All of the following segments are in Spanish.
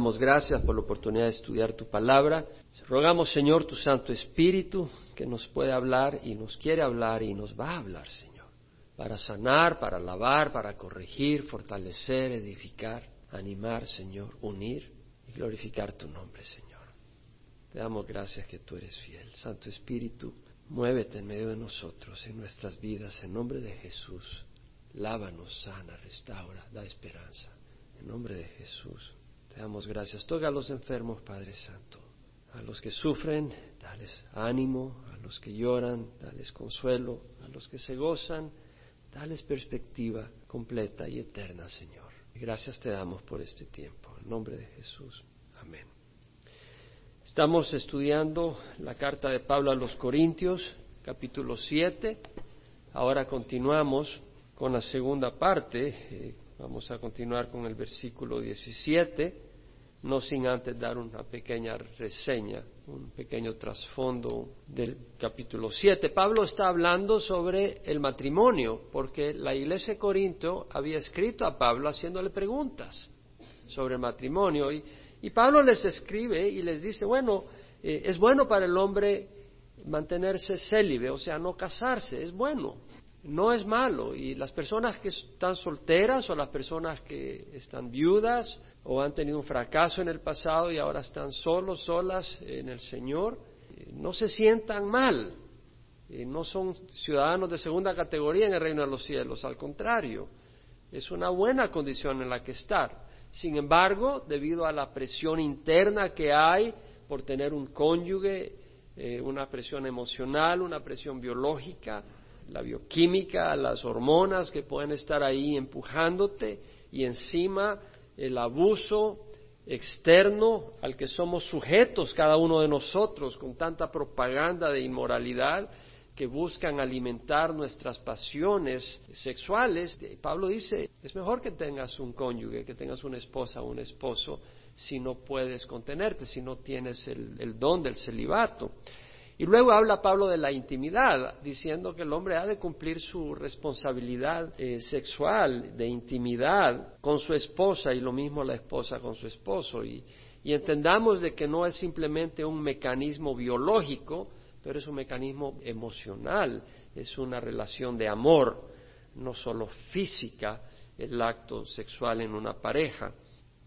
Damos gracias por la oportunidad de estudiar tu palabra. Rogamos, Señor, tu Santo Espíritu, que nos puede hablar y nos quiere hablar y nos va a hablar, Señor, para sanar, para alabar, para corregir, fortalecer, edificar, animar, Señor, unir y glorificar tu nombre, Señor. Te damos gracias que tú eres fiel. Santo Espíritu, muévete en medio de nosotros, en nuestras vidas, en nombre de Jesús. Lávanos, sana, restaura, da esperanza. En nombre de Jesús. Te damos gracias. Toca a los enfermos, Padre Santo. A los que sufren, dales ánimo. A los que lloran, dales consuelo. A los que se gozan, dales perspectiva completa y eterna, Señor. gracias te damos por este tiempo. En nombre de Jesús. Amén. Estamos estudiando la carta de Pablo a los Corintios, capítulo 7. Ahora continuamos con la segunda parte. Eh, Vamos a continuar con el versículo 17, no sin antes dar una pequeña reseña, un pequeño trasfondo del capítulo 7. Pablo está hablando sobre el matrimonio, porque la iglesia de Corinto había escrito a Pablo haciéndole preguntas sobre el matrimonio. Y, Pablo les escribe y les dice, bueno, eh, es bueno para el hombre mantenerse célibe, o sea, no casarse, es bueno no es malo. Y las personas que están solteras o las personas que están viudas o han tenido un fracaso en el pasado y ahora están solos, solas en el Señor, eh, no se sientan mal. Eh, no son ciudadanos de segunda categoría en el reino de los cielos, al contrario, es una buena condición en la que estar. Sin embargo, debido a la presión interna que hay por tener un cónyuge, eh, una presión emocional, una presión biológica, la bioquímica, las hormonas que pueden estar ahí empujándote y encima el abuso externo al que somos sujetos cada uno de nosotros con tanta propaganda de inmoralidad que buscan alimentar nuestras pasiones sexuales. Pablo dice, es mejor que tengas un cónyuge, que tengas una esposa o un esposo si no puedes contenerte, si no tienes el don del celibato. Y luego habla Pablo de la intimidad, diciendo que el hombre ha de cumplir su responsabilidad eh, sexual, de intimidad con su esposa y lo mismo la esposa con su esposo. Y, y entendamos de que no es simplemente un mecanismo biológico, pero es un mecanismo emocional, es una relación de amor, no solo física, el acto sexual en una pareja.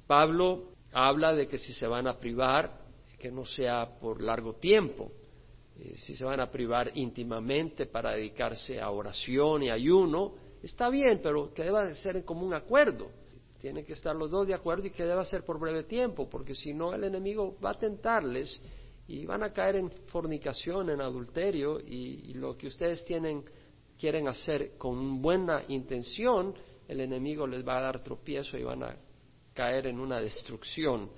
Pablo habla de que si se van a privar, que no sea por largo tiempo, eh, si se van a privar íntimamente para dedicarse a oración y ayuno, está bien, pero que deba ser en común acuerdo. Tienen que estar los dos de acuerdo y que deba ser por breve tiempo, porque si no el enemigo va a tentarles y van a caer en fornicación, en adulterio, y, lo que ustedes tienen, quieren hacer con buena intención, el enemigo les va a dar tropiezo y van a caer en una destrucción.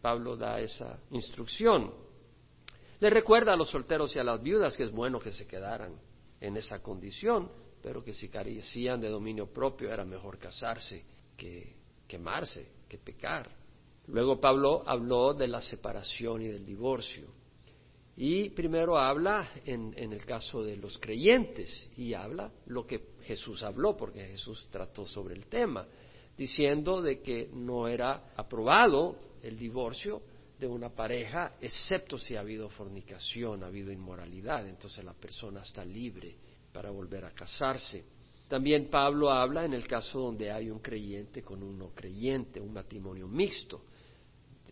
Pablo da esa instrucción. Le recuerda a los solteros y a las viudas que es bueno que se quedaran en esa condición, pero que si carecían de dominio propio era mejor casarse que quemarse, que pecar. Luego Pablo habló de la separación y del divorcio. Y primero habla en, en, el caso de los creyentes y habla lo que Jesús habló, porque Jesús trató sobre el tema, diciendo de que no era aprobado el divorcio de una pareja, excepto si ha habido fornicación, ha habido inmoralidad, entonces la persona está libre para volver a casarse. También Pablo habla en el caso donde hay un creyente con un no creyente, un matrimonio mixto.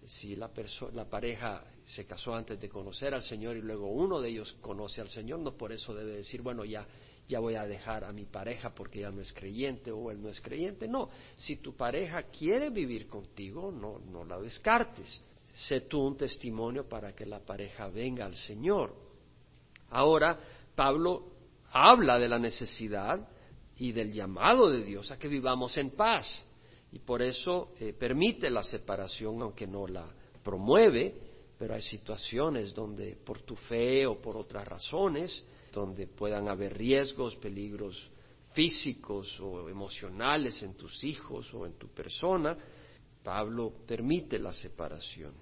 Si la, la pareja se casó antes de conocer al Señor y luego uno de ellos conoce al Señor, no por eso debe decir, bueno, ya, ya voy a dejar a mi pareja porque ya no es creyente o él no es creyente. No, si tu pareja quiere vivir contigo, no, no la descartes sé tú un testimonio para que la pareja venga al Señor. Ahora, Pablo habla de la necesidad y del llamado de Dios a que vivamos en paz. Y por eso eh, permite la separación, aunque no la promueve, pero hay situaciones donde por tu fe o por otras razones, donde puedan haber riesgos, peligros físicos o emocionales en tus hijos o en tu persona, Pablo permite la separación.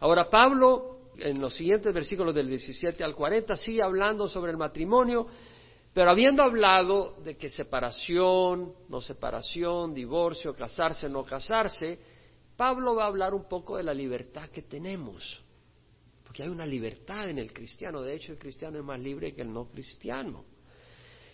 Ahora Pablo, en los siguientes versículos del 17 al 40, sigue hablando sobre el matrimonio, pero habiendo hablado de que separación, no separación, divorcio, casarse, no casarse, Pablo va a hablar un poco de la libertad que tenemos, porque hay una libertad en el cristiano, de hecho el cristiano es más libre que el no cristiano.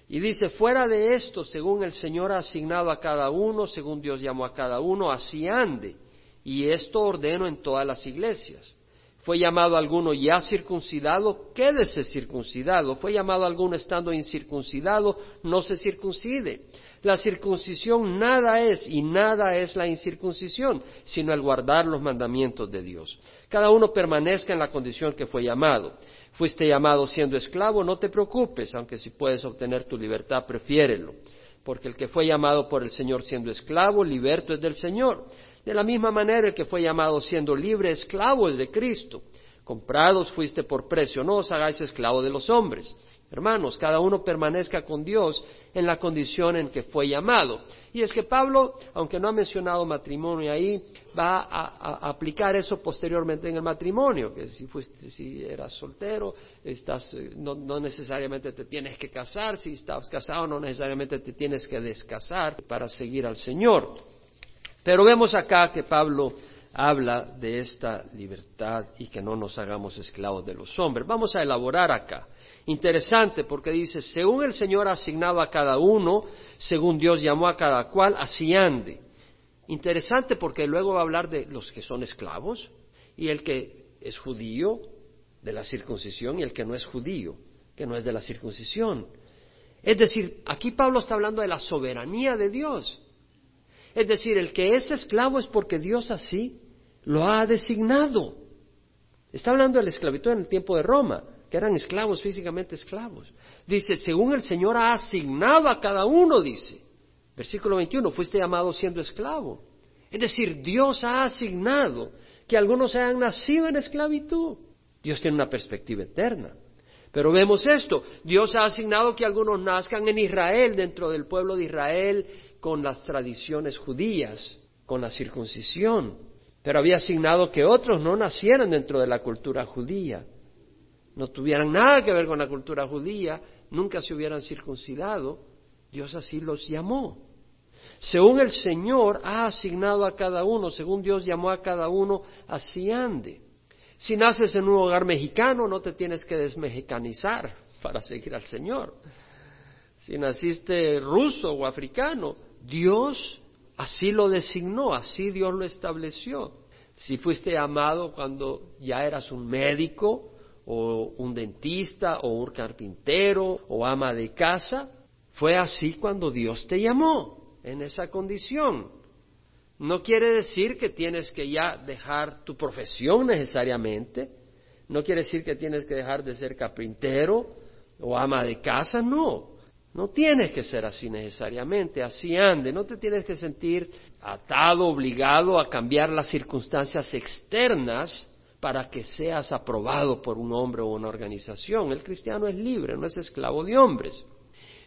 Y dice, fuera de esto, según el Señor ha asignado a cada uno, según Dios llamó a cada uno, así ande. Y esto ordeno en todas las iglesias. Fue llamado alguno ya circuncidado, quédese circuncidado. Fue llamado alguno estando incircuncidado, no se circuncide. La circuncisión nada es y nada es la incircuncisión, sino el guardar los mandamientos de Dios. Cada uno permanezca en la condición que fue llamado. Fuiste llamado siendo esclavo, no te preocupes, aunque si puedes obtener tu libertad, prefiérelo. Porque el que fue llamado por el Señor siendo esclavo, liberto es del Señor. De la misma manera, el que fue llamado siendo libre, esclavo es de Cristo. Comprados fuiste por precio, no os hagáis esclavo de los hombres. Hermanos, cada uno permanezca con Dios en la condición en que fue llamado. Y es que Pablo, aunque no ha mencionado matrimonio ahí, va a, aplicar eso posteriormente en el matrimonio, que si, fuiste, si eras soltero, estás, eh, no, no necesariamente te tienes que casar, si estás casado no necesariamente te tienes que descasar para seguir al Señor. Pero vemos acá que Pablo habla de esta libertad y que no nos hagamos esclavos de los hombres. Vamos a elaborar acá. Interesante porque dice, según el Señor ha asignado a cada uno, según Dios llamó a cada cual, así ande. Interesante porque luego va a hablar de los que son esclavos y el que es judío de la circuncisión y el que no es judío, que no es de la circuncisión. Es decir, aquí Pablo está hablando de la soberanía de Dios. Es decir, el que es esclavo es porque Dios así lo ha designado. Está hablando de la esclavitud en el tiempo de Roma que eran esclavos, físicamente esclavos. Dice, según el Señor ha asignado a cada uno, dice. Versículo 21, fuiste llamado siendo esclavo. Es decir, Dios ha asignado que algunos hayan nacido en esclavitud. Dios tiene una perspectiva eterna. Pero vemos esto, Dios ha asignado que algunos nazcan en Israel, dentro del pueblo de Israel, con las tradiciones judías, con la circuncisión. Pero había asignado que otros no nacieran dentro de la cultura judía no tuvieran nada que ver con la cultura judía, nunca se hubieran circuncidado, Dios así los llamó. Según el Señor ha asignado a cada uno, según Dios llamó a cada uno, así ande. Si naces en un hogar mexicano, no te tienes que desmexicanizar para seguir al Señor. Si naciste ruso o africano, Dios así lo designó, así Dios lo estableció. Si fuiste amado cuando ya eras un médico, o un dentista o un carpintero o ama de casa. Fue así cuando Dios te llamó, en esa condición. No quiere decir que tienes que ya dejar tu profesión necesariamente. No quiere decir que tienes que dejar de ser carpintero o ama de casa, no. No tienes que ser así necesariamente, así ande, no te tienes que sentir atado, obligado a cambiar las circunstancias externas para que seas aprobado por un hombre o una organización. El cristiano es libre, no es esclavo de hombres.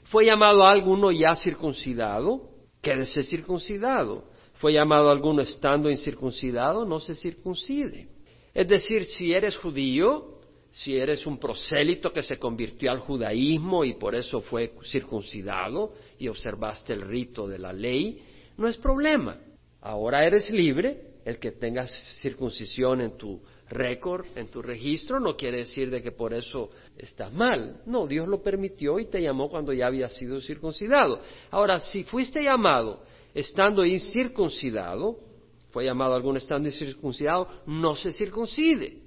Fue llamado a alguno ya circuncidado, quédese circuncidado. Fue llamado a alguno estando incircuncidado, no se circuncide. Es decir, si eres judío, si eres un prosélito que se convirtió al judaísmo y por eso fue circuncidado y observaste el rito de la ley, no es problema. Ahora eres libre, el que tengas circuncisión en tu récord en tu registro no quiere decir de que por eso estás mal. No, Dios lo permitió y te llamó cuando ya había sido circuncidado. Ahora, si fuiste llamado estando incircuncidado, fue llamado algún estando incircuncidado, no se circuncide.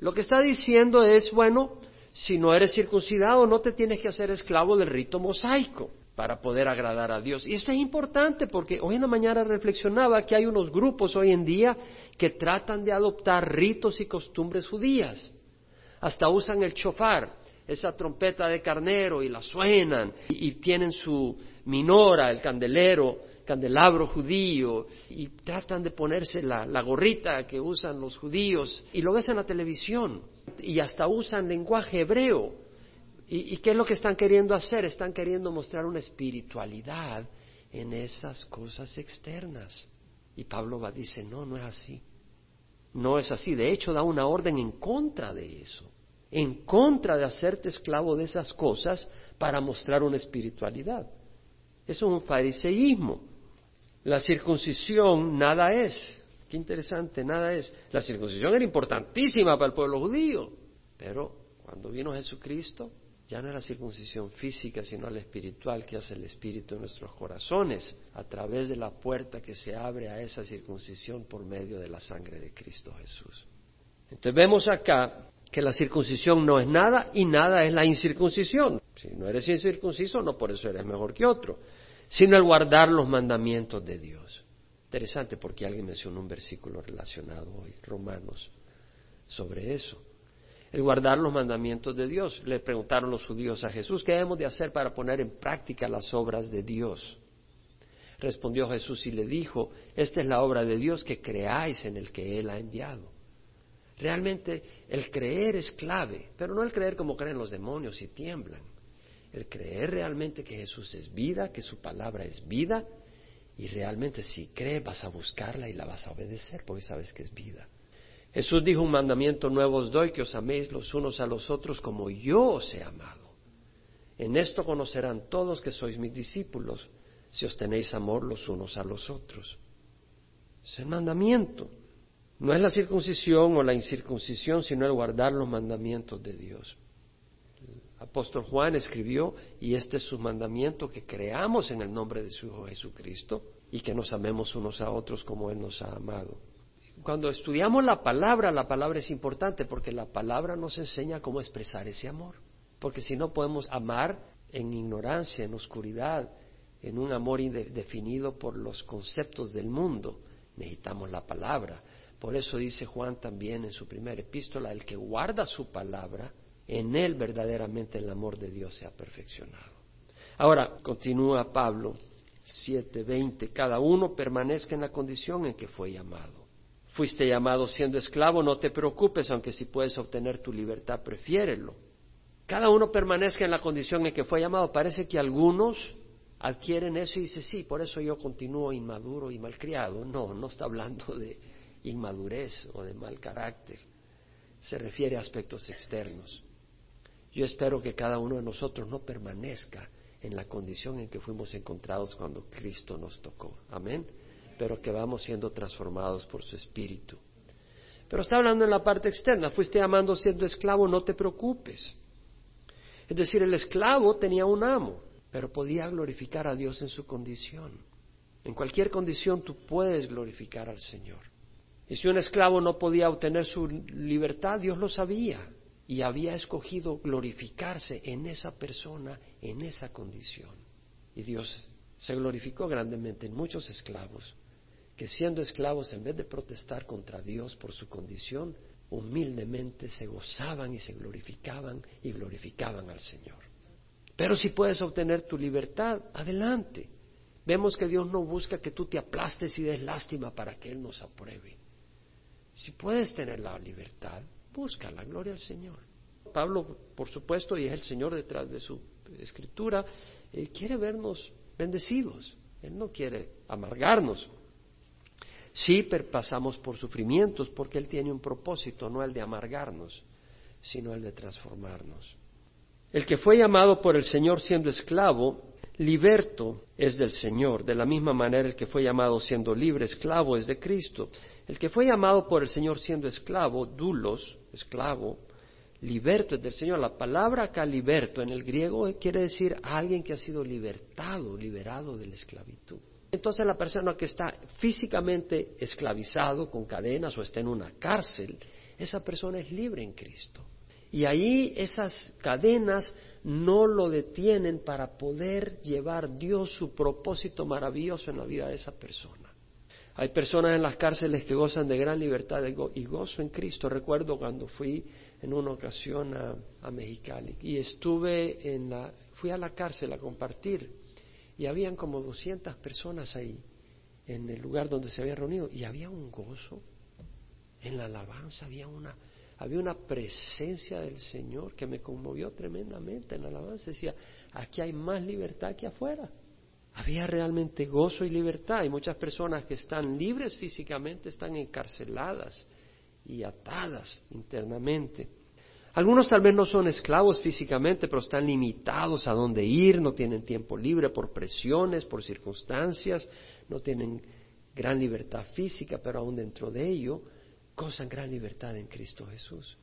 Lo que está diciendo es, bueno, si no eres circuncidado, no te tienes que hacer esclavo del rito mosaico para poder agradar a Dios. Y esto es importante porque hoy en la mañana reflexionaba que hay unos grupos hoy en día que tratan de adoptar ritos y costumbres judías. Hasta usan el chofar, esa trompeta de carnero, y la suenan, y, tienen su minora, el candelero, candelabro judío, y tratan de ponerse la, gorrita que usan los judíos, y lo ves en la televisión, y hasta usan lenguaje hebreo ¿Y, qué es lo que están queriendo hacer? Están queriendo mostrar una espiritualidad en esas cosas externas. Y Pablo va, dice, no, no es así. No es así. De hecho, da una orden en contra de eso. En contra de hacerte esclavo de esas cosas para mostrar una espiritualidad. Eso es un fariseísmo. La circuncisión nada es Qué interesante, nada es. La circuncisión era importantísima para el pueblo judío, pero cuando vino Jesucristo, ya no es la circuncisión física, sino la espiritual que hace el Espíritu en nuestros corazones, a través de la puerta que se abre a esa circuncisión por medio de la sangre de Cristo Jesús. Entonces vemos acá que la circuncisión no es nada y nada es la incircuncisión. Si no eres incircunciso, no por eso eres mejor que otro, sino el guardar los mandamientos de Dios. Interesante porque alguien mencionó un versículo relacionado hoy, Romanos, sobre eso el guardar los mandamientos de Dios. Le preguntaron los judíos a Jesús, ¿qué debemos de hacer para poner en práctica las obras de Dios? Respondió Jesús y le dijo, esta es la obra de Dios, que creáis en el que Él ha enviado. Realmente el creer es clave, pero no el creer como creen los demonios y tiemblan. El creer realmente que Jesús es vida, que su palabra es vida, y realmente si crees vas a buscarla y la vas a obedecer porque sabes que es vida. Jesús dijo un mandamiento nuevo os doy, que os améis los unos a los otros como yo os he amado. En esto conocerán todos que sois mis discípulos, si os tenéis amor los unos a los otros. Es el mandamiento. No es la circuncisión o la incircuncisión, sino el guardar los mandamientos de Dios. Apóstol Juan escribió, y este es su mandamiento, que creamos en el nombre de su Hijo Jesucristo y que nos amemos unos a otros como Él nos ha amado cuando estudiamos la palabra, la palabra es importante porque la palabra nos enseña cómo expresar ese amor. Porque si no podemos amar en ignorancia, en oscuridad, en un amor indefinido por los conceptos del mundo, necesitamos la palabra. Por eso dice Juan también en su primera epístola, el que guarda su palabra, en él verdaderamente el amor de Dios se ha perfeccionado. Ahora, continúa Pablo 7:20, cada uno permanezca en la condición en que fue llamado. Fuiste llamado siendo esclavo, no te preocupes, aunque si puedes obtener tu libertad, prefiérelo. Cada uno permanezca en la condición en que fue llamado. Parece que algunos adquieren eso y dicen, sí, por eso yo continúo inmaduro y malcriado. No, no está hablando de inmadurez o de mal carácter. Se refiere a aspectos externos. Yo espero que cada uno de nosotros no permanezca en la condición en que fuimos encontrados cuando Cristo nos tocó. Amén pero que vamos siendo transformados por su espíritu. Pero está hablando en la parte externa, fuiste amando siendo esclavo, no te preocupes. Es decir, el esclavo tenía un amo, pero podía glorificar a Dios en su condición. En cualquier condición tú puedes glorificar al Señor. Y si un esclavo no podía obtener su libertad, Dios lo sabía y había escogido glorificarse en esa persona, en esa condición. Y Dios se glorificó grandemente en muchos esclavos que siendo esclavos, en vez de protestar contra Dios por su condición, humildemente se gozaban y se glorificaban y glorificaban al Señor. Pero si puedes obtener tu libertad, adelante. Vemos que Dios no busca que tú te aplastes y des lástima para que Él nos apruebe. Si puedes tener la libertad, busca la gloria al Señor. Pablo, por supuesto, y es el Señor detrás de su escritura, eh, quiere vernos bendecidos. Él no quiere amargarnos. Sí pasamos por sufrimientos porque Él tiene un propósito, no el de amargarnos, sino el de transformarnos. El que fue llamado por el Señor siendo esclavo, liberto es del Señor. De la misma manera el que fue llamado siendo libre, esclavo es de Cristo. El que fue llamado por el Señor siendo esclavo, dulos, esclavo, liberto es del Señor. La palabra acá liberto en el griego quiere decir alguien que ha sido libertado, liberado de la esclavitud. Entonces la persona que está físicamente esclavizado con cadenas o está en una cárcel, esa persona es libre en Cristo. Y ahí esas cadenas no lo detienen para poder llevar Dios su propósito maravilloso en la vida de esa persona. Hay personas en las cárceles que gozan de gran libertad y gozo en Cristo. Recuerdo cuando fui en una ocasión a, Mexicali y estuve en la, fui a la cárcel a compartir y habían como 200 personas ahí en el lugar donde se había reunido y había un gozo en la alabanza, había una había una presencia del Señor que me conmovió tremendamente en la alabanza. Decía, aquí hay más libertad que afuera. Había realmente gozo y libertad. Y muchas personas que están libres físicamente están encarceladas y atadas internamente. Algunos tal vez no son esclavos físicamente, pero están limitados a dónde ir, no tienen tiempo libre por presiones, por circunstancias, no tienen gran libertad física, pero aún dentro de ello gozan gran libertad en Cristo Jesús.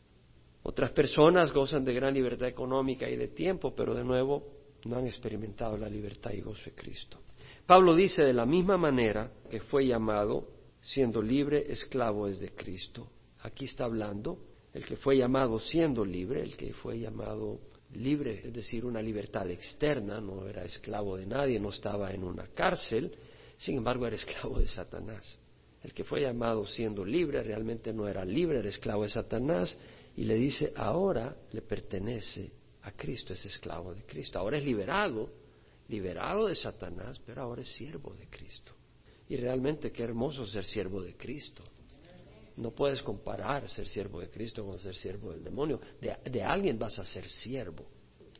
Otras personas gozan de gran libertad económica y de tiempo, pero de nuevo no han experimentado la libertad y gozo de Cristo. Pablo dice de la misma manera que fue llamado, siendo libre, esclavo es de Cristo. Aquí está hablando el que fue llamado siendo libre, el que fue llamado libre, es decir, una libertad externa, no era esclavo de nadie, no estaba en una cárcel, sin embargo era esclavo de Satanás. El que fue llamado siendo libre realmente no era libre, era esclavo de Satanás y le dice, ahora le pertenece a Cristo, es esclavo de Cristo. Ahora es liberado, liberado de Satanás, pero ahora es siervo de Cristo. Y realmente qué hermoso ser siervo de Cristo. No puedes comparar ser siervo de Cristo con ser siervo del demonio. De, alguien vas a ser siervo.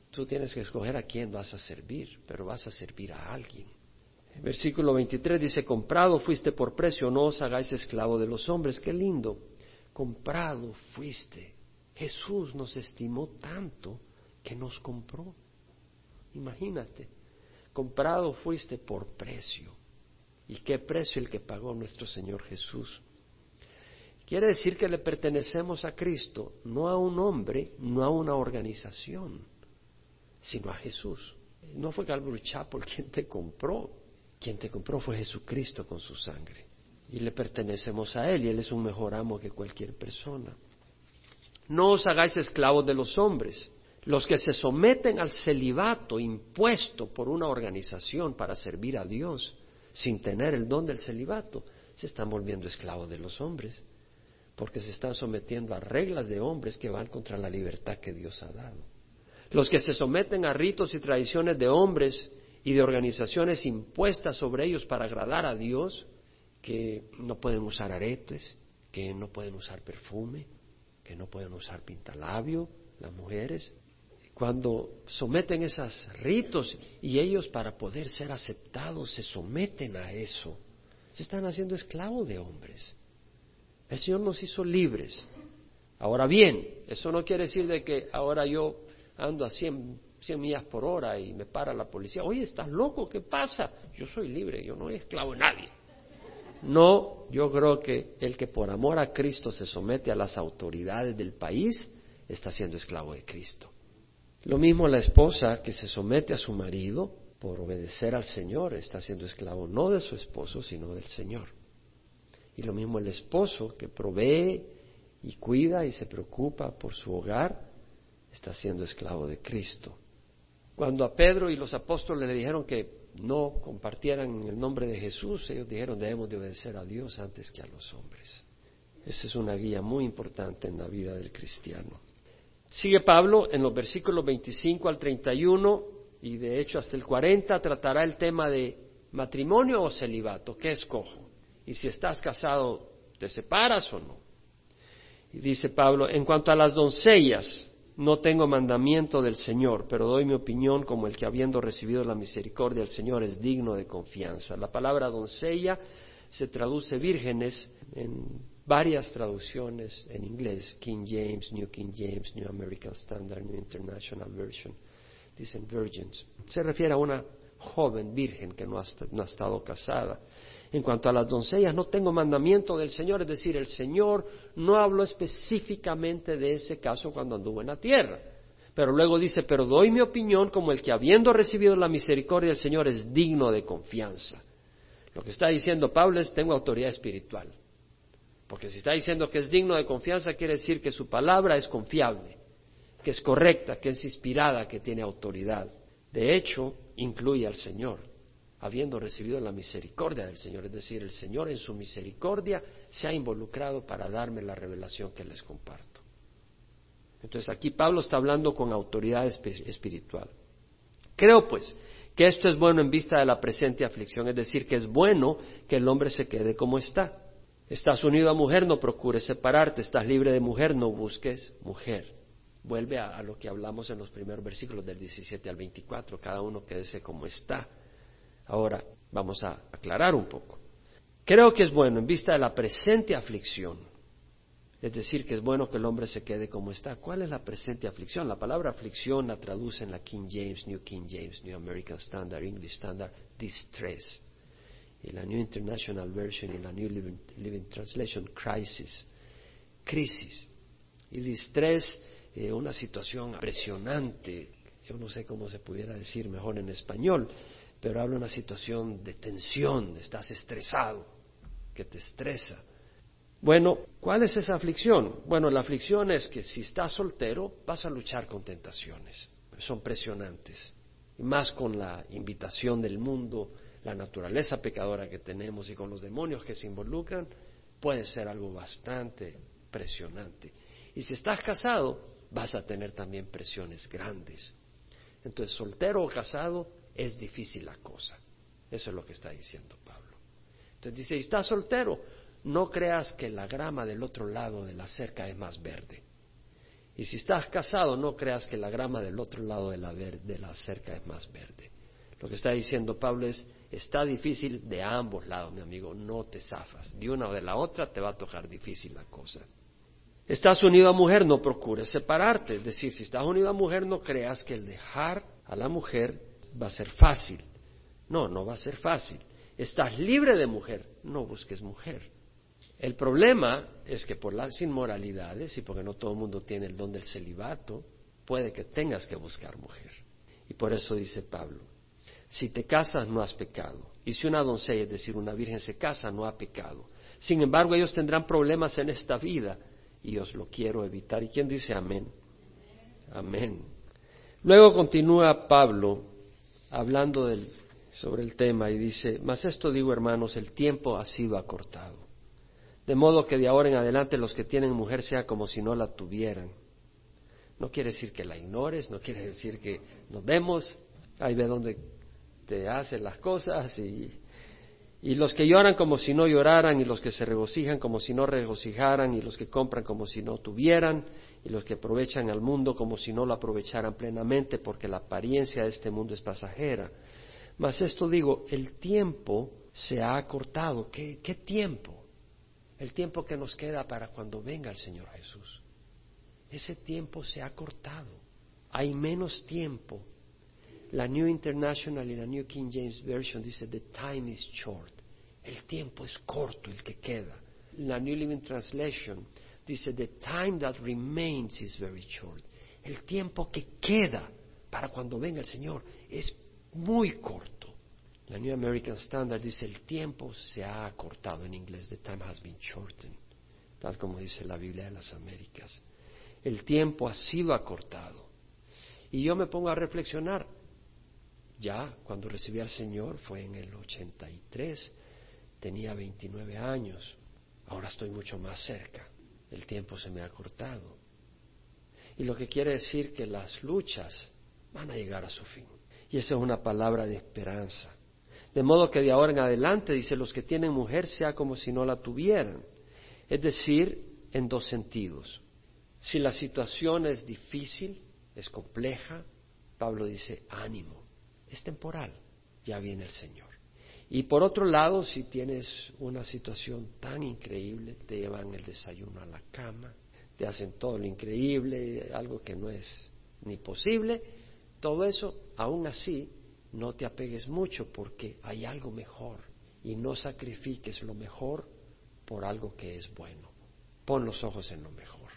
Tú tienes que escoger a quién vas a servir, pero vas a servir a alguien. Versículo 23 dice, comprado fuiste por precio, no os hagáis esclavo de los hombres. Qué lindo. Comprado fuiste. Jesús nos estimó tanto que nos compró. Imagínate, comprado fuiste por precio. ¿Y qué precio el que pagó nuestro Señor Jesús? Quiere decir que le pertenecemos a Cristo, no a un hombre, no a una organización, sino a Jesús. No fue Calvary Chapel quien te compró, quien te compró fue Jesucristo con su sangre. Y le pertenecemos a Él y Él es un mejor amo que cualquier persona. No os hagáis esclavos de los hombres. Los que se someten al celibato impuesto por una organización para servir a Dios sin tener el don del celibato, se están volviendo esclavos de los hombres porque se están sometiendo a reglas de hombres que van contra la libertad que Dios ha dado. Los que se someten a ritos y tradiciones de hombres y de organizaciones impuestas sobre ellos para agradar a Dios, que no pueden usar aretes, que no pueden usar perfume, que no pueden usar pintalabio, las mujeres, cuando someten esos ritos y ellos para poder ser aceptados se someten a eso, se están haciendo esclavos de hombres. El Señor nos hizo libres. Ahora bien, eso no quiere decir de que ahora yo ando a 100, millas por hora y me para la policía. Oye, ¿estás loco? ¿Qué pasa? Yo soy libre, yo no soy esclavo de nadie. No, yo creo que el que por amor a Cristo se somete a las autoridades del país está siendo esclavo de Cristo. Lo mismo la esposa que se somete a su marido por obedecer al Señor está siendo esclavo no de su esposo, sino del Señor. Y lo mismo el esposo que provee y cuida y se preocupa por su hogar, está siendo esclavo de Cristo. Cuando a Pedro y los apóstoles le dijeron que no compartieran el nombre de Jesús, ellos dijeron debemos de obedecer a Dios antes que a los hombres. Esa es una guía muy importante en la vida del cristiano. Sigue Pablo en los versículos 25 al 31 y de hecho hasta el 40 tratará el tema de matrimonio o celibato. ¿Qué escojo? y si estás casado, ¿te separas o no? Y dice Pablo, en cuanto a las doncellas, no tengo mandamiento del Señor, pero doy mi opinión como el que habiendo recibido la misericordia del Señor es digno de confianza. La palabra doncella se traduce vírgenes en varias traducciones en inglés, King James, New King James, New American Standard, New International Version, dicen virgins. Se refiere a una joven virgen que no ha, no ha estado casada. En cuanto a las doncellas, no tengo mandamiento del Señor, es decir, el Señor no habló específicamente de ese caso cuando anduvo en la tierra. Pero luego dice, pero doy mi opinión como el que habiendo recibido la misericordia del Señor es digno de confianza. Lo que está diciendo Pablo es, tengo autoridad espiritual. Porque si está diciendo que es digno de confianza, quiere decir que su palabra es confiable, que es correcta, que es inspirada, que tiene autoridad. De hecho, incluye al Señor habiendo recibido la misericordia del Señor. Es decir, el Señor en su misericordia se ha involucrado para darme la revelación que les comparto. Entonces aquí Pablo está hablando con autoridad espiritual. Creo pues que esto es bueno en vista de la presente aflicción, es decir, que es bueno que el hombre se quede como está. Estás unido a mujer, no procures separarte. Estás libre de mujer, no busques mujer. Vuelve a, lo que hablamos en los primeros versículos del 17 al 24. Cada uno quédese como está. Ahora vamos a aclarar un poco. Creo que es bueno en vista de la presente aflicción, es decir, que es bueno que el hombre se quede como está. ¿Cuál es la presente aflicción? La palabra aflicción la traduce en la King James, New King James, New American Standard, English Standard, distress. Y la New International Version y la New Living, Translation, crisis, crisis. Y distress, eh, una situación impresionante, yo no sé cómo se pudiera decir mejor en español, pero habla una situación de tensión, estás estresado, que te estresa. Bueno, ¿cuál es esa aflicción? Bueno, la aflicción es que si estás soltero vas a luchar con tentaciones, son presionantes, más con la invitación del mundo, la naturaleza pecadora que tenemos y con los demonios que se involucran, puede ser algo bastante presionante. Y si estás casado, vas a tener también presiones grandes. Entonces, soltero o casado, es difícil la cosa. Eso es lo que está diciendo Pablo. Entonces dice, si estás soltero, no creas que la grama del otro lado de la cerca es más verde. Y si estás casado, no creas que la grama del otro lado de la, de la cerca es más verde. Lo que está diciendo Pablo es, está difícil de ambos lados, mi amigo, no te zafas. De una o de la otra te va a tocar difícil la cosa. Estás unido a mujer, no procures separarte. Es decir, si estás unido a mujer, no creas que el dejar a la mujer va a ser fácil. No, no va a ser fácil. Estás libre de mujer, no busques mujer. El problema es que por las inmoralidades y porque no todo el mundo tiene el don del celibato, puede que tengas que buscar mujer. Y por eso dice Pablo, si te casas no has pecado. Y si una doncella, es decir, una virgen se casa, no ha pecado. Sin embargo, ellos tendrán problemas en esta vida y os lo quiero evitar. ¿Y quién dice amén? Amén. Luego continúa Pablo hablando sobre el tema y dice, mas esto digo hermanos, el tiempo ha sido acortado. De modo que de ahora en adelante los que tienen mujer sea como si no la tuvieran. No quiere decir que la ignores, no quiere decir que nos vemos, ahí ve donde te hacen las cosas y, y los que lloran como si no lloraran y los que se regocijan como si no regocijaran y los que compran como si no tuvieran y los que aprovechan al mundo como si no lo aprovecharan plenamente, porque la apariencia de este mundo es pasajera. Mas esto digo, el tiempo se ha acortado. ¿Qué, qué tiempo? El tiempo que nos queda para cuando venga el Señor Jesús. Ese tiempo se ha cortado. Hay menos tiempo. La New International y la New King James Version dice, the time is short. El tiempo es corto el que queda. La New Living Translation dice, the time that remains is very short. El tiempo que queda para cuando venga el Señor es muy corto. La New American Standard dice, el tiempo se ha acortado en inglés, the time has been shortened, tal como dice la Biblia de las Américas. El tiempo ha sido acortado. Y yo me pongo a reflexionar, ya cuando recibí al Señor fue en el 83, tenía 29 años, ahora estoy mucho más cerca el tiempo se me ha cortado. Y lo que quiere decir que las luchas van a llegar a su fin. Y esa es una palabra de esperanza. De modo que de ahora en adelante, dice, los que tienen mujer sea como si no la tuvieran. Es decir, en dos sentidos. Si la situación es difícil, es compleja, Pablo dice, ánimo, es temporal, ya viene el Señor. Y por otro lado, si tienes una situación tan increíble, te llevan el desayuno a la cama, te hacen todo lo increíble, algo que no es ni posible, todo eso, aún así, no te apegues mucho porque hay algo mejor y no sacrifiques lo mejor por algo que es bueno. Pon los ojos en lo mejor,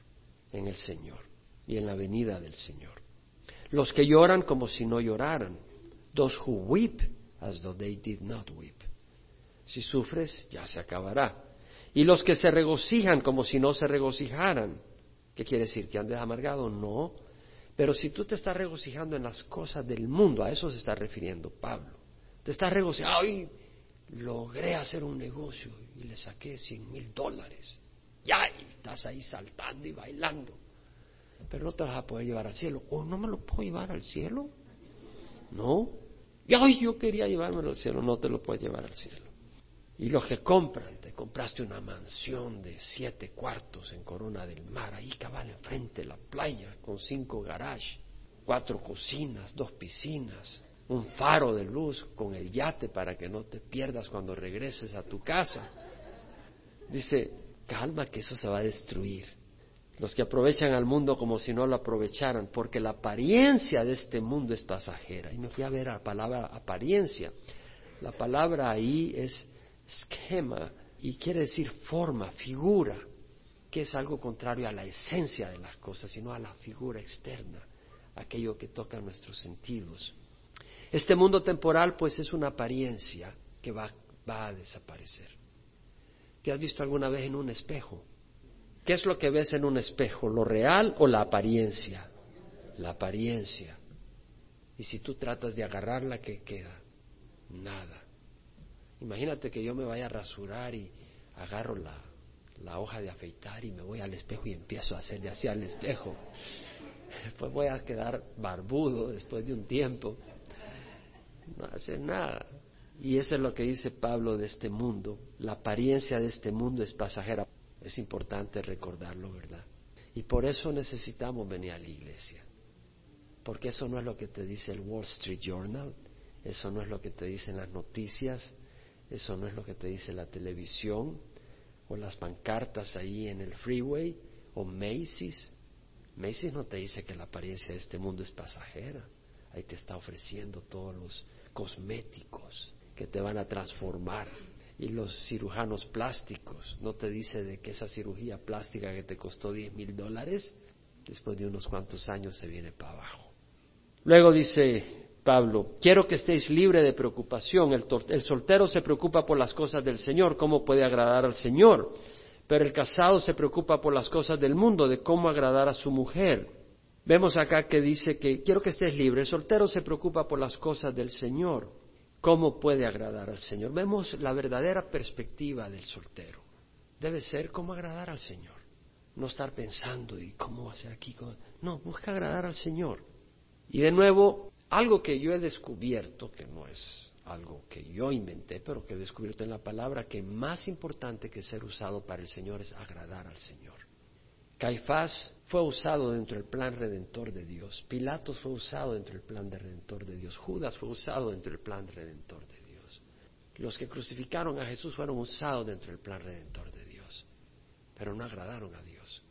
en el Señor y en la venida del Señor. Los que lloran como si no lloraran, those who weep as though they did not weep. Si sufres, ya se acabará. Y los que se regocijan como si no se regocijaran. ¿Qué quiere decir? ¿Que andes amargado? No. Pero si tú te estás regocijando en las cosas del mundo, a eso se está refiriendo Pablo. Te estás regocijando, ay, logré hacer un negocio y le saqué cien mil dólares. Ya, estás ahí saltando y bailando. Pero no te vas a poder llevar al cielo. ¿O no me lo puedo llevar al cielo? No. Y yo quería llevármelo al cielo, no te lo puedes llevar al cielo. Y los que compran, te compraste una mansión de siete cuartos en Corona del Mar, ahí cabal enfrente de la playa, con cinco garages, cuatro cocinas, dos piscinas, un faro de luz con el yate para que no te pierdas cuando regreses a tu casa. Dice, calma que eso se va a destruir los que aprovechan al mundo como si no lo aprovecharan, porque la apariencia de este mundo es pasajera. Y me fui a ver la palabra apariencia. La palabra ahí es esquema y quiere decir forma, figura, que es algo contrario a la esencia de las cosas, sino a la figura externa, aquello que toca nuestros sentidos. Este mundo temporal pues es una apariencia que va, va a desaparecer. ¿Te has visto alguna vez en un espejo? ¿Qué es lo que ves en un espejo? ¿Lo real o la apariencia? La apariencia. Y si tú tratas de agarrarla, ¿qué queda? Nada. Imagínate que yo me vaya a rasurar y agarro la, la hoja de afeitar y me voy al espejo y empiezo a hacerle así al espejo. Pues voy a quedar barbudo después de un tiempo. No hace nada. Y eso es lo que dice Pablo de este mundo. La apariencia de este mundo es pasajera. Es importante recordarlo, ¿verdad? Y por eso necesitamos venir a la iglesia. Porque eso no es lo que te dice el Wall Street Journal, eso no es lo que te dicen las noticias, eso no es lo que te dice la televisión o las pancartas ahí en el freeway o Macy's. Macy's no te dice que la apariencia de este mundo es pasajera. Ahí te está ofreciendo todos los cosméticos que te van a transformar. Y los cirujanos plásticos, no te dice de que esa cirugía plástica que te costó 10 mil dólares, después de unos cuantos años se viene para abajo. Luego dice Pablo, quiero que estéis libre de preocupación. El, el, soltero se preocupa por las cosas del Señor, cómo puede agradar al Señor. Pero el casado se preocupa por las cosas del mundo, de cómo agradar a su mujer. Vemos acá que dice que quiero que estés libre. El soltero se preocupa por las cosas del Señor. ¿Cómo puede agradar al Señor? Vemos la verdadera perspectiva del soltero. Debe ser cómo agradar al Señor. No estar pensando y cómo hacer aquí. No, busca agradar al Señor. Y de nuevo, algo que yo he descubierto, que no es algo que yo inventé, pero que he descubierto en la palabra, que más importante que ser usado para el Señor es agradar al Señor. Caifás fue usado dentro del plan redentor de Dios. Pilatos fue usado dentro del plan de redentor de Dios. Judas fue usado dentro del plan redentor de Dios. Los que crucificaron a Jesús fueron usados dentro del plan redentor de Dios. Pero no agradaron a Dios.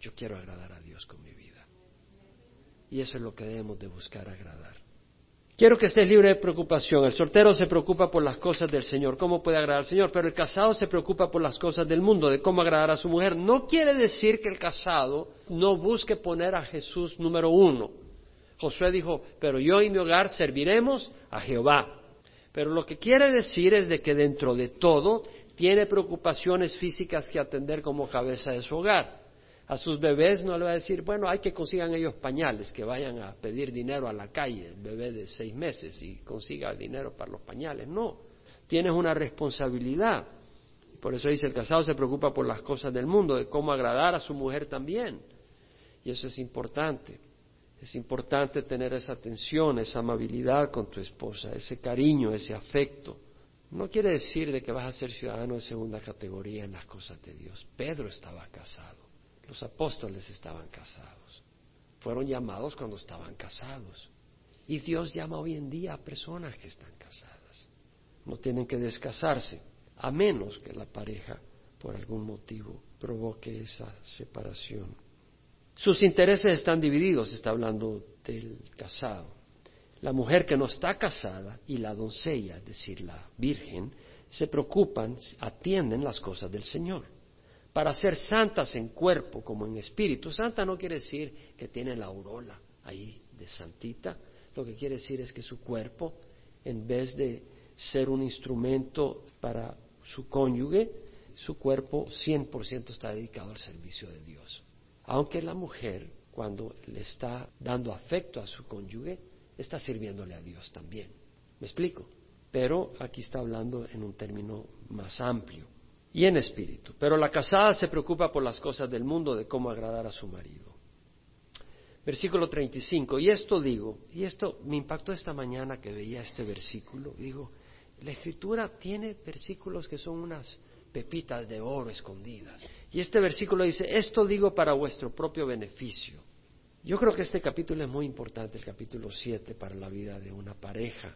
Yo quiero agradar a Dios con mi vida. Y eso es lo que debemos de buscar agradar. Quiero que estés libre de preocupación. El soltero se preocupa por las cosas del Señor, cómo puede agradar al Señor, pero el casado se preocupa por las cosas del mundo, de cómo agradar a su mujer. No quiere decir que el casado no busque poner a Jesús número uno. Josué dijo, pero yo y mi hogar serviremos a Jehová. Pero lo que quiere decir es de que dentro de todo tiene preocupaciones físicas que atender como cabeza de su hogar a sus bebés no le va a decir, bueno, hay que consigan ellos pañales, que vayan a pedir dinero a la calle, el bebé de seis meses y consiga dinero para los pañales. No, tienes una responsabilidad. Por eso dice, el casado se preocupa por las cosas del mundo, de cómo agradar a su mujer también. Y eso es importante. Es importante tener esa atención, esa amabilidad con tu esposa, ese cariño, ese afecto. No quiere decir de que vas a ser ciudadano de segunda categoría en las cosas de Dios. Pedro estaba casado. Los apóstoles estaban casados. Fueron llamados cuando estaban casados. Y Dios llama hoy en día a personas que están casadas. No tienen que descasarse, a menos que la pareja, por algún motivo, provoque esa separación. Sus intereses están divididos, está hablando del casado. La mujer que no está casada y la doncella, es decir, la virgen, se preocupan, atienden las cosas del Señor para ser santas en cuerpo como en espíritu. Santa no quiere decir que tiene la aurola ahí de santita, lo que quiere decir es que su cuerpo, en vez de ser un instrumento para su cónyuge, su cuerpo 100% está dedicado al servicio de Dios. Aunque la mujer, cuando le está dando afecto a su cónyuge, está sirviéndole a Dios también. ¿Me explico? Pero aquí está hablando en un término más amplio y en espíritu. Pero la casada se preocupa por las cosas del mundo, de cómo agradar a su marido. Versículo 35. Y esto digo, y esto me impactó esta mañana que veía este versículo, digo, la escritura tiene versículos que son unas pepitas de oro escondidas. Y este versículo dice, esto digo para vuestro propio beneficio. Yo creo que este capítulo es muy importante, el capítulo 7, para la vida de una pareja.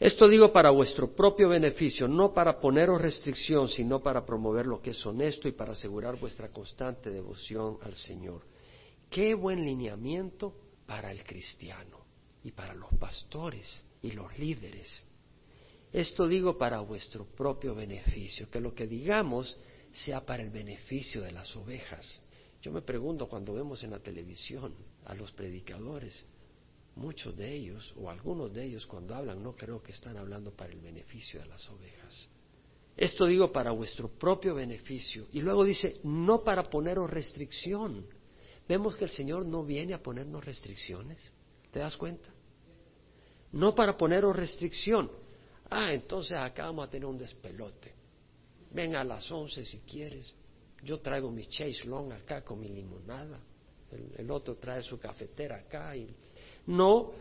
Esto digo para vuestro propio beneficio, no para poneros restricción, sino para promover lo que es honesto y para asegurar vuestra constante devoción al Señor. Qué buen lineamiento para el cristiano y para los pastores y los líderes. Esto digo para vuestro propio beneficio, que lo que digamos sea para el beneficio de las ovejas. Yo me pregunto cuando vemos en la televisión a los predicadores, muchos de ellos o algunos de ellos cuando hablan no creo que están hablando para el beneficio de las ovejas. Esto digo para vuestro propio beneficio. Y luego dice, no para poneros restricción. Vemos que el Señor no viene a ponernos restricciones. ¿Te das cuenta? No para poneros restricción. Ah, entonces acá vamos a tener un despelote. Ven a las once si quieres. Yo traigo mi chase long acá con mi limonada. El, el otro trae su cafetera acá. Y... No,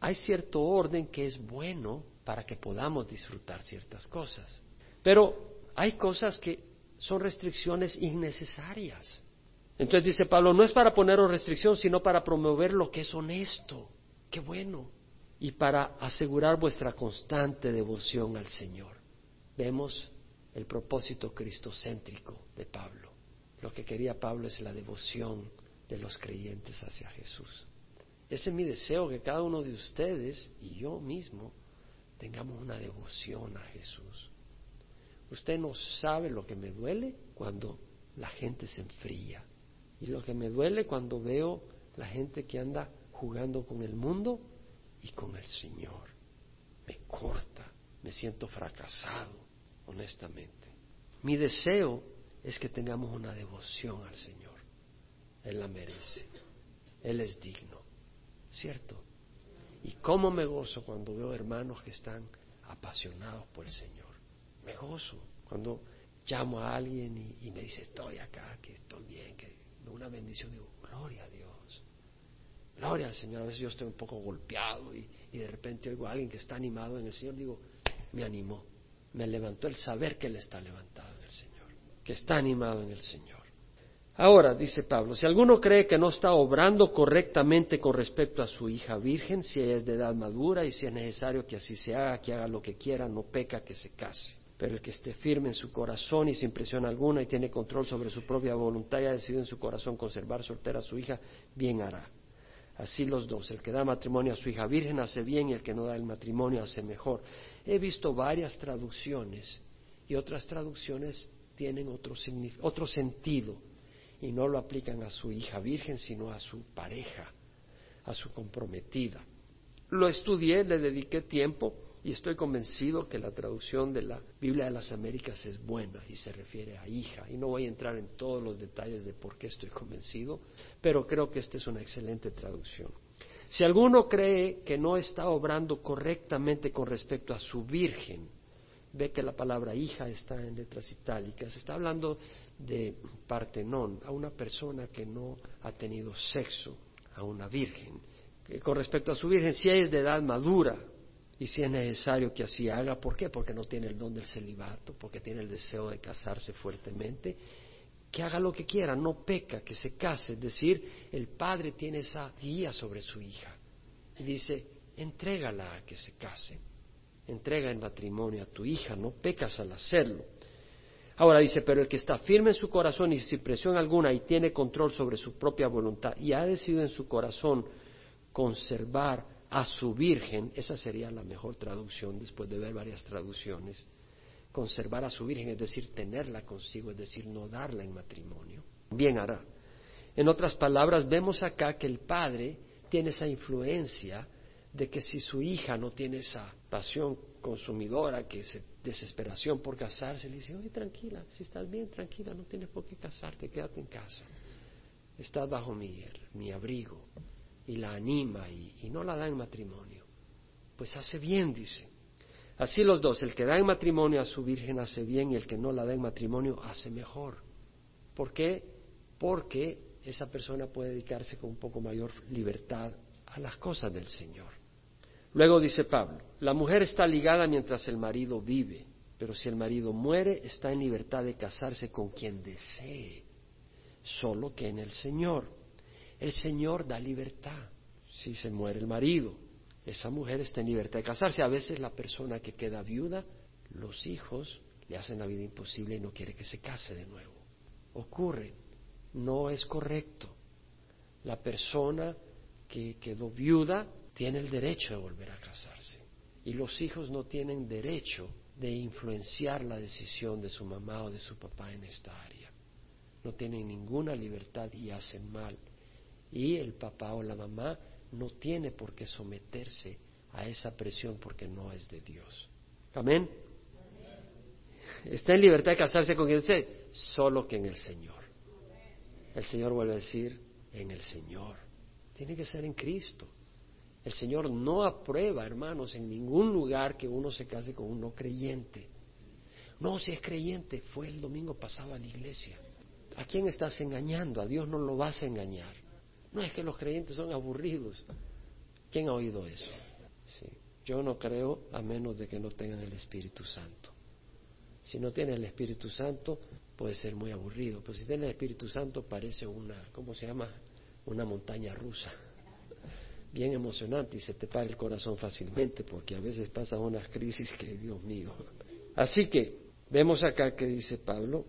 hay cierto orden que es bueno para que podamos disfrutar ciertas cosas. Pero hay cosas que son restricciones innecesarias. Entonces dice Pablo, no es para poneros restricción, sino para promover lo que es honesto. Qué bueno. Y para asegurar vuestra constante devoción al Señor. Vemos el propósito cristocéntrico de Pablo. Lo que quería Pablo es la devoción de los creyentes hacia Jesús. Ese es mi deseo, que cada uno de ustedes y yo mismo tengamos una devoción a Jesús. Usted no sabe lo que me duele cuando la gente se enfría. Y lo que me duele cuando veo la gente que anda jugando con el mundo y con el Señor. Me corta, me siento fracasado, honestamente. Mi deseo es que tengamos una devoción al Señor. Él la merece. Él es digno. ¿Cierto? Y cómo me gozo cuando veo hermanos que están apasionados por el Señor me gozo cuando llamo a alguien y, me dice estoy acá, que estoy bien, que una bendición, digo, gloria a Dios, gloria al Señor. A veces yo estoy un poco golpeado y, y de repente oigo a alguien que está animado en el Señor, digo, me animó, me levantó el saber que Él está levantado en el Señor, que está animado en el Señor. Ahora, dice Pablo, si alguno cree que no está obrando correctamente con respecto a su hija virgen, si ella es de edad madura y si es necesario que así se haga, que haga lo que quiera, no peca, que se case. Pero el que esté firme en su corazón y sin presión alguna y tiene control sobre su propia voluntad y ha decidido en su corazón conservar soltera a su hija, bien hará. Así los dos, el que da matrimonio a su hija virgen hace bien y el que no da el matrimonio hace mejor. He visto varias traducciones y otras traducciones tienen otro, otro sentido y no lo aplican a su hija virgen, sino a su pareja, a su comprometida. Lo estudié, le dediqué tiempo y estoy convencido que la traducción de la Biblia de las Américas es buena y se refiere a hija. Y no voy a entrar en todos los detalles de por qué estoy convencido, pero creo que esta es una excelente traducción. Si alguno cree que no está obrando correctamente con respecto a su virgen, ve que la palabra hija está en letras itálicas, está hablando de Partenón, a una persona que no ha tenido sexo, a una virgen. con respecto a su virgen, si es de edad madura, y si es necesario que así haga, ¿por qué? Porque no tiene el don del celibato, porque tiene el deseo de casarse fuertemente, que haga lo que quiera, no peca, que se case. Es decir, el padre tiene esa guía sobre su hija y dice, entrégala a que se case, entrega en matrimonio a tu hija, no pecas al hacerlo. Ahora dice, pero el que está firme en su corazón y sin presión alguna y tiene control sobre su propia voluntad y ha decidido en su corazón conservar a su virgen, esa sería la mejor traducción después de ver varias traducciones, conservar a su virgen, es decir, tenerla consigo, es decir, no darla en matrimonio, bien hará. En otras palabras, vemos acá que el padre tiene esa influencia de que si su hija no tiene esa pasión consumidora, que es desesperación por casarse, le dice, oye, tranquila, si estás bien, tranquila, no tienes por qué casarte, quédate en casa. Estás bajo mi, mi abrigo y la anima y, no la da en matrimonio, pues hace bien, dice. Así los dos, el que da en matrimonio a su virgen hace bien y el que no la da en matrimonio hace mejor. ¿Por qué? Porque esa persona puede dedicarse con un poco mayor libertad a las cosas del Señor. Luego dice Pablo, la mujer está ligada mientras el marido vive, pero si el marido muere está en libertad de casarse con quien desee, solo que en el Señor. El Señor da libertad. Si se muere el marido, esa mujer está en libertad de casarse. A veces la persona que queda viuda, los hijos le hacen la vida imposible y no quiere que se case de nuevo. Ocurre, no es correcto. La persona que quedó viuda tiene el derecho de volver a casarse. Y los hijos no tienen derecho de influenciar la decisión de su mamá o de su papá en esta área. No tienen ninguna libertad y hacen mal. Y el papá o la mamá no tiene por qué someterse a esa presión porque no es de Dios. Amén. Está en libertad de casarse con quien sea, solo que en el Señor. El Señor vuelve a decir, en el Señor. Tiene que ser en Cristo. El Señor no aprueba, hermanos, en ningún lugar que uno se case con un no creyente. No, si es creyente, fue el domingo pasado a la iglesia. ¿A quién estás engañando? A Dios no lo vas a engañar. No es que los creyentes son aburridos. ¿Quién ha oído eso? Sí. Yo no creo a menos de que no tengan el Espíritu Santo. Si no tiene el Espíritu Santo, puede ser muy aburrido. Pero si tiene el Espíritu Santo, parece una, ¿cómo se llama? Una montaña rusa. Bien emocionante y se te para el corazón fácilmente porque a veces pasan unas crisis que, Dios mío. Así que, vemos acá que dice Pablo,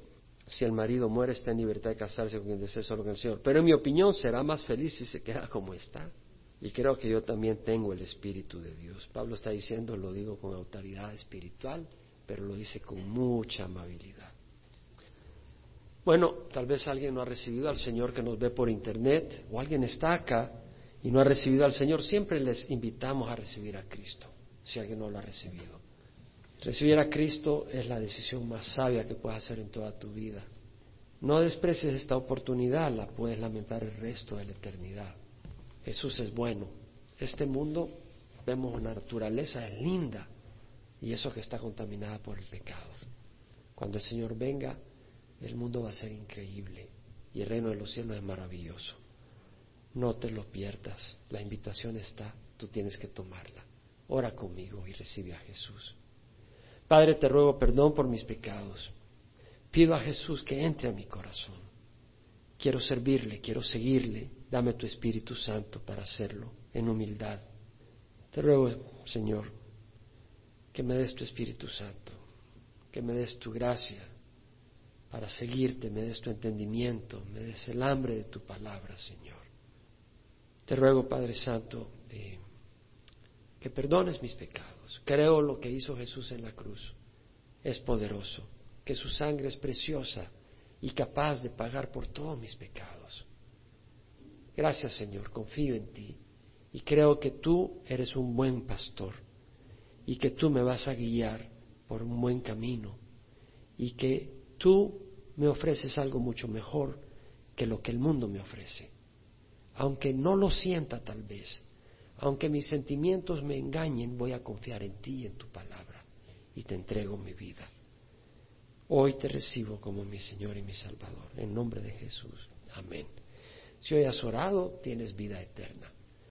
si el marido muere está en libertad de casarse con quien desee solo con el Señor. Pero en mi opinión será más feliz si se queda como está. Y creo que yo también tengo el Espíritu de Dios. Pablo está diciendo, lo digo con autoridad espiritual, pero lo dice con mucha amabilidad. Bueno, tal vez alguien no ha recibido al Señor que nos ve por internet, o alguien está acá y no ha recibido al Señor. Siempre les invitamos a recibir a Cristo, si alguien no lo ha recibido. Recibir a Cristo es la decisión más sabia que puedes hacer en toda tu vida. No desprecies esta oportunidad, la puedes lamentar el resto de la eternidad. Jesús es bueno. Este mundo, vemos una naturaleza, es linda, y eso que está contaminada por el pecado. Cuando el Señor venga, el mundo va a ser increíble y el reino de los cielos es maravilloso. No te lo pierdas, la invitación está, tú tienes que tomarla. Ora conmigo y recibe a Jesús. Padre, te ruego perdón por mis pecados. Pido a Jesús que entre a mi corazón. Quiero servirle, quiero seguirle. Dame tu Espíritu Santo para hacerlo en humildad. Te ruego, Señor, que me des tu Espíritu Santo, que me des tu gracia para seguirte, me des tu entendimiento, me des el hambre de tu palabra, Señor. Te ruego, Padre Santo, que perdones mis pecados. Creo lo que hizo Jesús en la cruz. Es poderoso, que su sangre es preciosa y capaz de pagar por todos mis pecados. Gracias, Señor, confío en ti y creo que tú eres un buen pastor y que tú me vas a guiar por un buen camino y que tú me ofreces algo mucho mejor que lo que el mundo me ofrece. Aunque no lo sienta tal vez, aunque mis sentimientos me engañen, voy a confiar en ti y en tu palabra y te entrego mi vida. Hoy te recibo como mi Señor y mi Salvador, en nombre de Jesús. Amén. Si hoy has orado, tienes vida eterna.